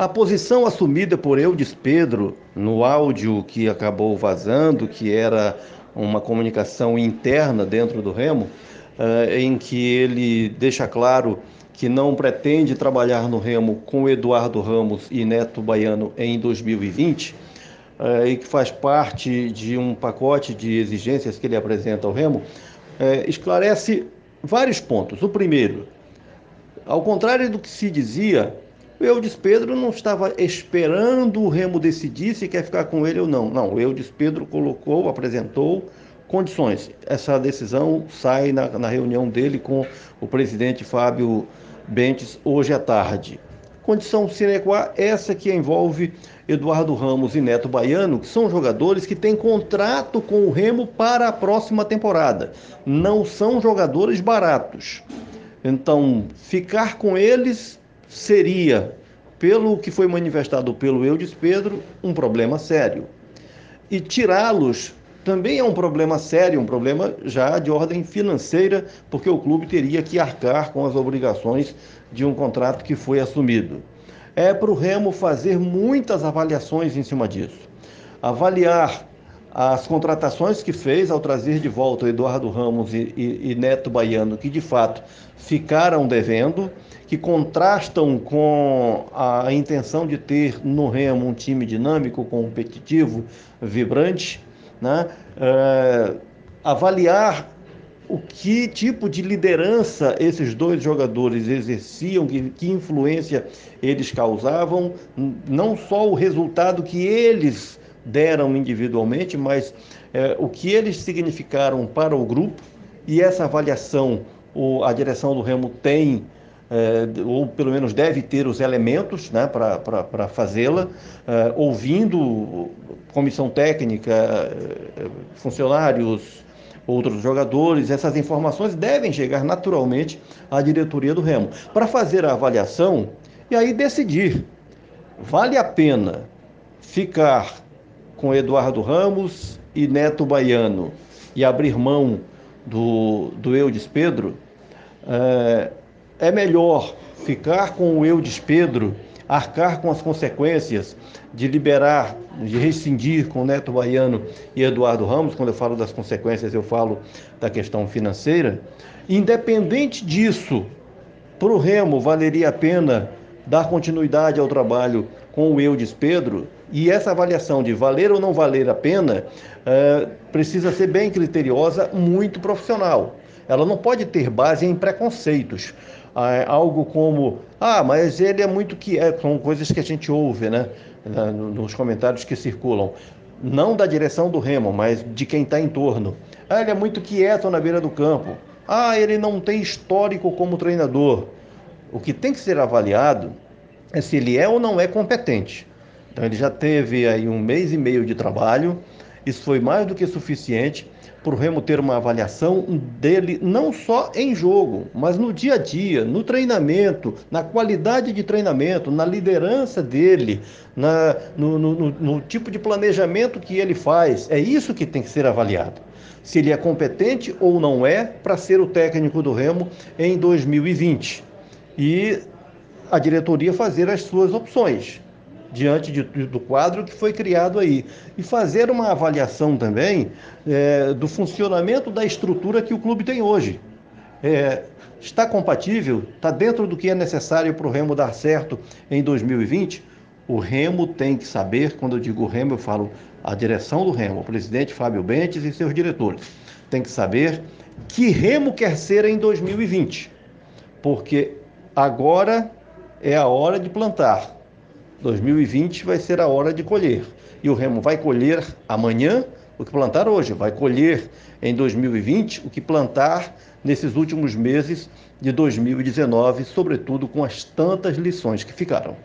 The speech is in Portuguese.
A posição assumida por Eudes Pedro no áudio que acabou vazando, que era uma comunicação interna dentro do Remo, uh, em que ele deixa claro que não pretende trabalhar no Remo com Eduardo Ramos e Neto Baiano em 2020, uh, e que faz parte de um pacote de exigências que ele apresenta ao Remo, uh, esclarece vários pontos. O primeiro, ao contrário do que se dizia, o Eudes Pedro não estava esperando o Remo decidir se quer ficar com ele ou não. Não, o Eudes Pedro colocou, apresentou condições. Essa decisão sai na, na reunião dele com o presidente Fábio Bentes hoje à tarde. Condição sine qua essa que envolve Eduardo Ramos e Neto Baiano, que são jogadores que têm contrato com o Remo para a próxima temporada. Não são jogadores baratos. Então, ficar com eles seria, pelo que foi manifestado pelo Eudes Pedro, um problema sério. E tirá-los também é um problema sério, um problema já de ordem financeira, porque o clube teria que arcar com as obrigações de um contrato que foi assumido. É para o Remo fazer muitas avaliações em cima disso. Avaliar as contratações que fez ao trazer de volta Eduardo Ramos e, e, e Neto Baiano, que de fato ficaram devendo, que contrastam com a intenção de ter no Remo um time dinâmico, competitivo, vibrante, né? É, avaliar o que tipo de liderança esses dois jogadores exerciam, que, que influência eles causavam, não só o resultado que eles deram individualmente, mas é, o que eles significaram para o grupo, e essa avaliação o, a direção do Remo tem, é, ou pelo menos deve ter os elementos né, para fazê-la, é, ouvindo comissão técnica, é, funcionários, outros jogadores, essas informações devem chegar naturalmente à diretoria do Remo, para fazer a avaliação e aí decidir. Vale a pena ficar com Eduardo Ramos e Neto Baiano. E abrir mão do, do Eudes Pedro, é, é melhor ficar com o Eudes Pedro, arcar com as consequências de liberar, de rescindir com Neto Baiano e Eduardo Ramos, quando eu falo das consequências, eu falo da questão financeira. Independente disso, para o Remo valeria a pena dar continuidade ao trabalho com o Eudes Pedro, e essa avaliação de valer ou não valer a pena uh, precisa ser bem criteriosa, muito profissional. Ela não pode ter base em preconceitos. Uh, algo como, ah, mas ele é muito que é, são coisas que a gente ouve, né? Nos comentários que circulam. Não da direção do Remo, mas de quem está em torno. Ah, ele é muito quieto na beira do campo. Ah, ele não tem histórico como treinador. O que tem que ser avaliado é se ele é ou não é competente. Então ele já teve aí um mês e meio de trabalho. Isso foi mais do que suficiente para o Remo ter uma avaliação dele não só em jogo, mas no dia a dia, no treinamento, na qualidade de treinamento, na liderança dele, na, no, no, no tipo de planejamento que ele faz. É isso que tem que ser avaliado. Se ele é competente ou não é para ser o técnico do Remo em 2020. E a diretoria fazer as suas opções diante de, do quadro que foi criado aí. E fazer uma avaliação também é, do funcionamento da estrutura que o clube tem hoje. É, está compatível? Está dentro do que é necessário para o Remo dar certo em 2020? O Remo tem que saber, quando eu digo Remo, eu falo a direção do Remo, o presidente Fábio Bentes e seus diretores. Tem que saber que Remo quer ser em 2020. Porque agora é a hora de plantar. 2020 vai ser a hora de colher. E o Remo vai colher amanhã o que plantar hoje, vai colher em 2020 o que plantar nesses últimos meses de 2019, sobretudo com as tantas lições que ficaram.